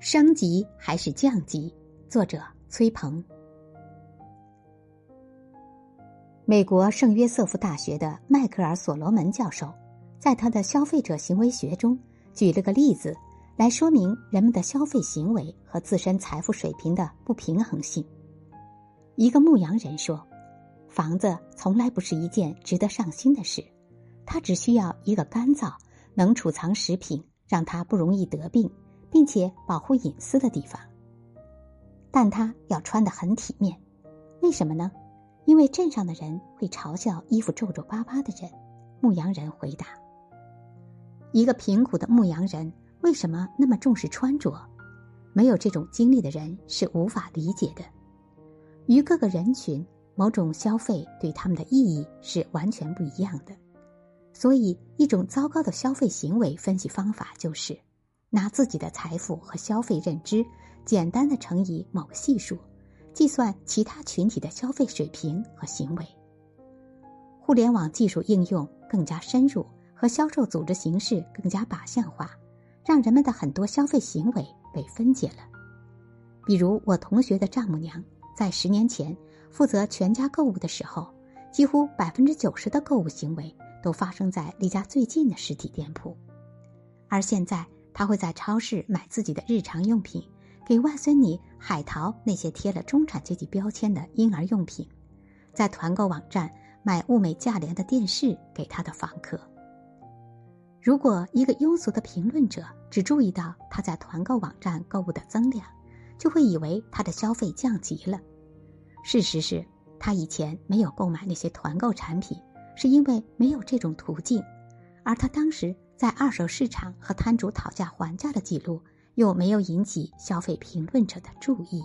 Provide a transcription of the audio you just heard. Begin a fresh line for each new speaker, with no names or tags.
升级还是降级？作者崔鹏。美国圣约瑟夫大学的迈克尔·所罗门教授，在他的消费者行为学中举了个例子，来说明人们的消费行为和自身财富水平的不平衡性。一个牧羊人说：“房子从来不是一件值得上心的事，它只需要一个干燥、能储藏食品，让它不容易得病。”并且保护隐私的地方，但他要穿得很体面，为什么呢？因为镇上的人会嘲笑衣服皱皱巴巴的人。牧羊人回答：“一个贫苦的牧羊人为什么那么重视穿着？没有这种经历的人是无法理解的。与各个人群，某种消费对他们的意义是完全不一样的。所以，一种糟糕的消费行为分析方法就是。”拿自己的财富和消费认知简单的乘以某个系数，计算其他群体的消费水平和行为。互联网技术应用更加深入，和销售组织形式更加靶向化，让人们的很多消费行为被分解了。比如我同学的丈母娘，在十年前负责全家购物的时候，几乎百分之九十的购物行为都发生在离家最近的实体店铺，而现在。他会在超市买自己的日常用品，给外孙女海淘那些贴了中产阶级标签的婴儿用品，在团购网站买物美价廉的电视给他的房客。如果一个庸俗的评论者只注意到他在团购网站购物的增量，就会以为他的消费降级了。事实是他以前没有购买那些团购产品，是因为没有这种途径，而他当时。在二手市场和摊主讨价还价的记录，又没有引起消费评论者的注意。